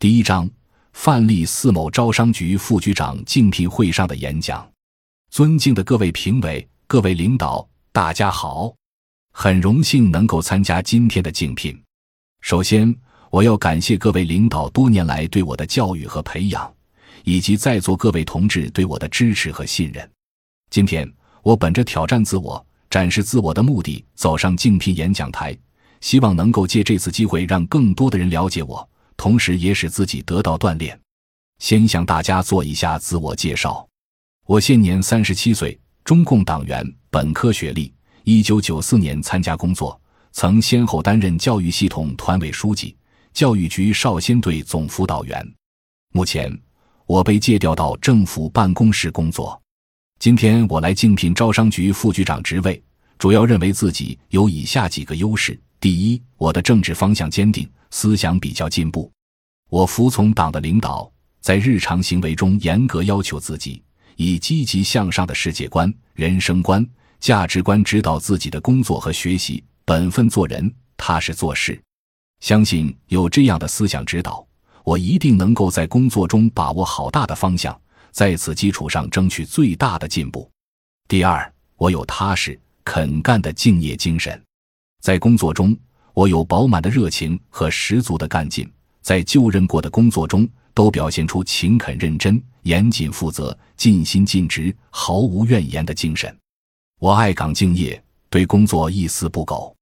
第一章：范例四某招商局副局长竞聘会上的演讲。尊敬的各位评委、各位领导，大家好！很荣幸能够参加今天的竞聘。首先，我要感谢各位领导多年来对我的教育和培养，以及在座各位同志对我的支持和信任。今天，我本着挑战自我、展示自我的目的走上竞聘演讲台，希望能够借这次机会让更多的人了解我。同时，也使自己得到锻炼。先向大家做一下自我介绍：我现年三十七岁，中共党员，本科学历。一九九四年参加工作，曾先后担任教育系统团委书记、教育局少先队总辅导员。目前，我被借调到政府办公室工作。今天我来竞聘招商局副局长职位，主要认为自己有以下几个优势：第一，我的政治方向坚定。思想比较进步，我服从党的领导，在日常行为中严格要求自己，以积极向上的世界观、人生观、价值观指导自己的工作和学习，本分做人，踏实做事。相信有这样的思想指导，我一定能够在工作中把握好大的方向，在此基础上争取最大的进步。第二，我有踏实肯干的敬业精神，在工作中。我有饱满的热情和十足的干劲，在就任过的工作中都表现出勤恳认真、严谨负责、尽心尽职、毫无怨言的精神。我爱岗敬业，对工作一丝不苟，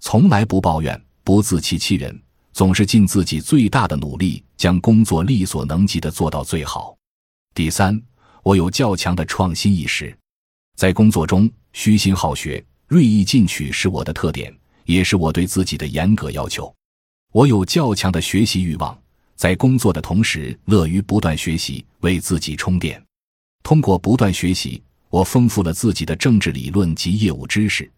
从来不抱怨，不自欺欺人，总是尽自己最大的努力，将工作力所能及的做到最好。第三，我有较强的创新意识，在工作中虚心好学、锐意进取是我的特点。也是我对自己的严格要求。我有较强的学习欲望，在工作的同时乐于不断学习，为自己充电。通过不断学习，我丰富了自己的政治理论及业务知识，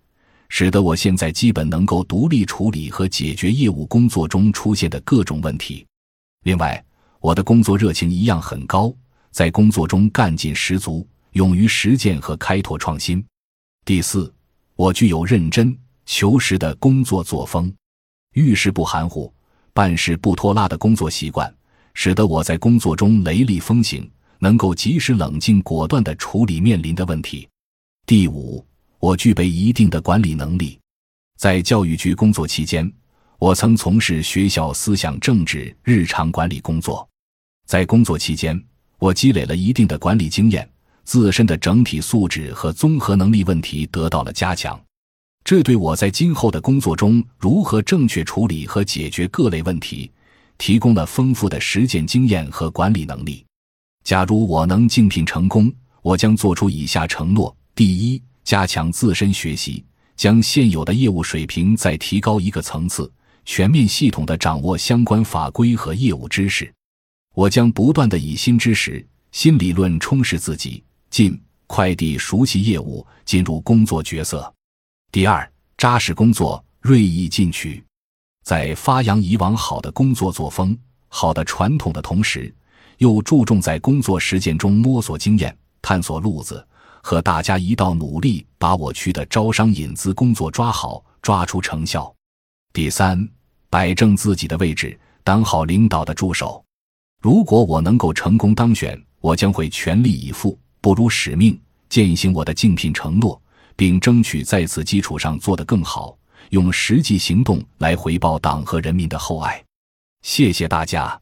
使得我现在基本能够独立处理和解决业务工作中出现的各种问题。另外，我的工作热情一样很高，在工作中干劲十足，勇于实践和开拓创新。第四，我具有认真。求实的工作作风，遇事不含糊，办事不拖拉的工作习惯，使得我在工作中雷厉风行，能够及时冷静果断地处理面临的问题。第五，我具备一定的管理能力。在教育局工作期间，我曾从事学校思想政治日常管理工作，在工作期间，我积累了一定的管理经验，自身的整体素质和综合能力问题得到了加强。这对我在今后的工作中如何正确处理和解决各类问题，提供了丰富的实践经验和管理能力。假如我能竞聘成功，我将做出以下承诺：第一，加强自身学习，将现有的业务水平再提高一个层次，全面系统的掌握相关法规和业务知识。我将不断的以新知识、新理论充实自己，尽快地熟悉业务，进入工作角色。第二，扎实工作，锐意进取，在发扬以往好的工作作风、好的传统的同时，又注重在工作实践中摸索经验、探索路子，和大家一道努力把我区的招商引资工作抓好，抓出成效。第三，摆正自己的位置，当好领导的助手。如果我能够成功当选，我将会全力以赴，不辱使命，践行我的竞聘承诺。并争取在此基础上做得更好，用实际行动来回报党和人民的厚爱。谢谢大家。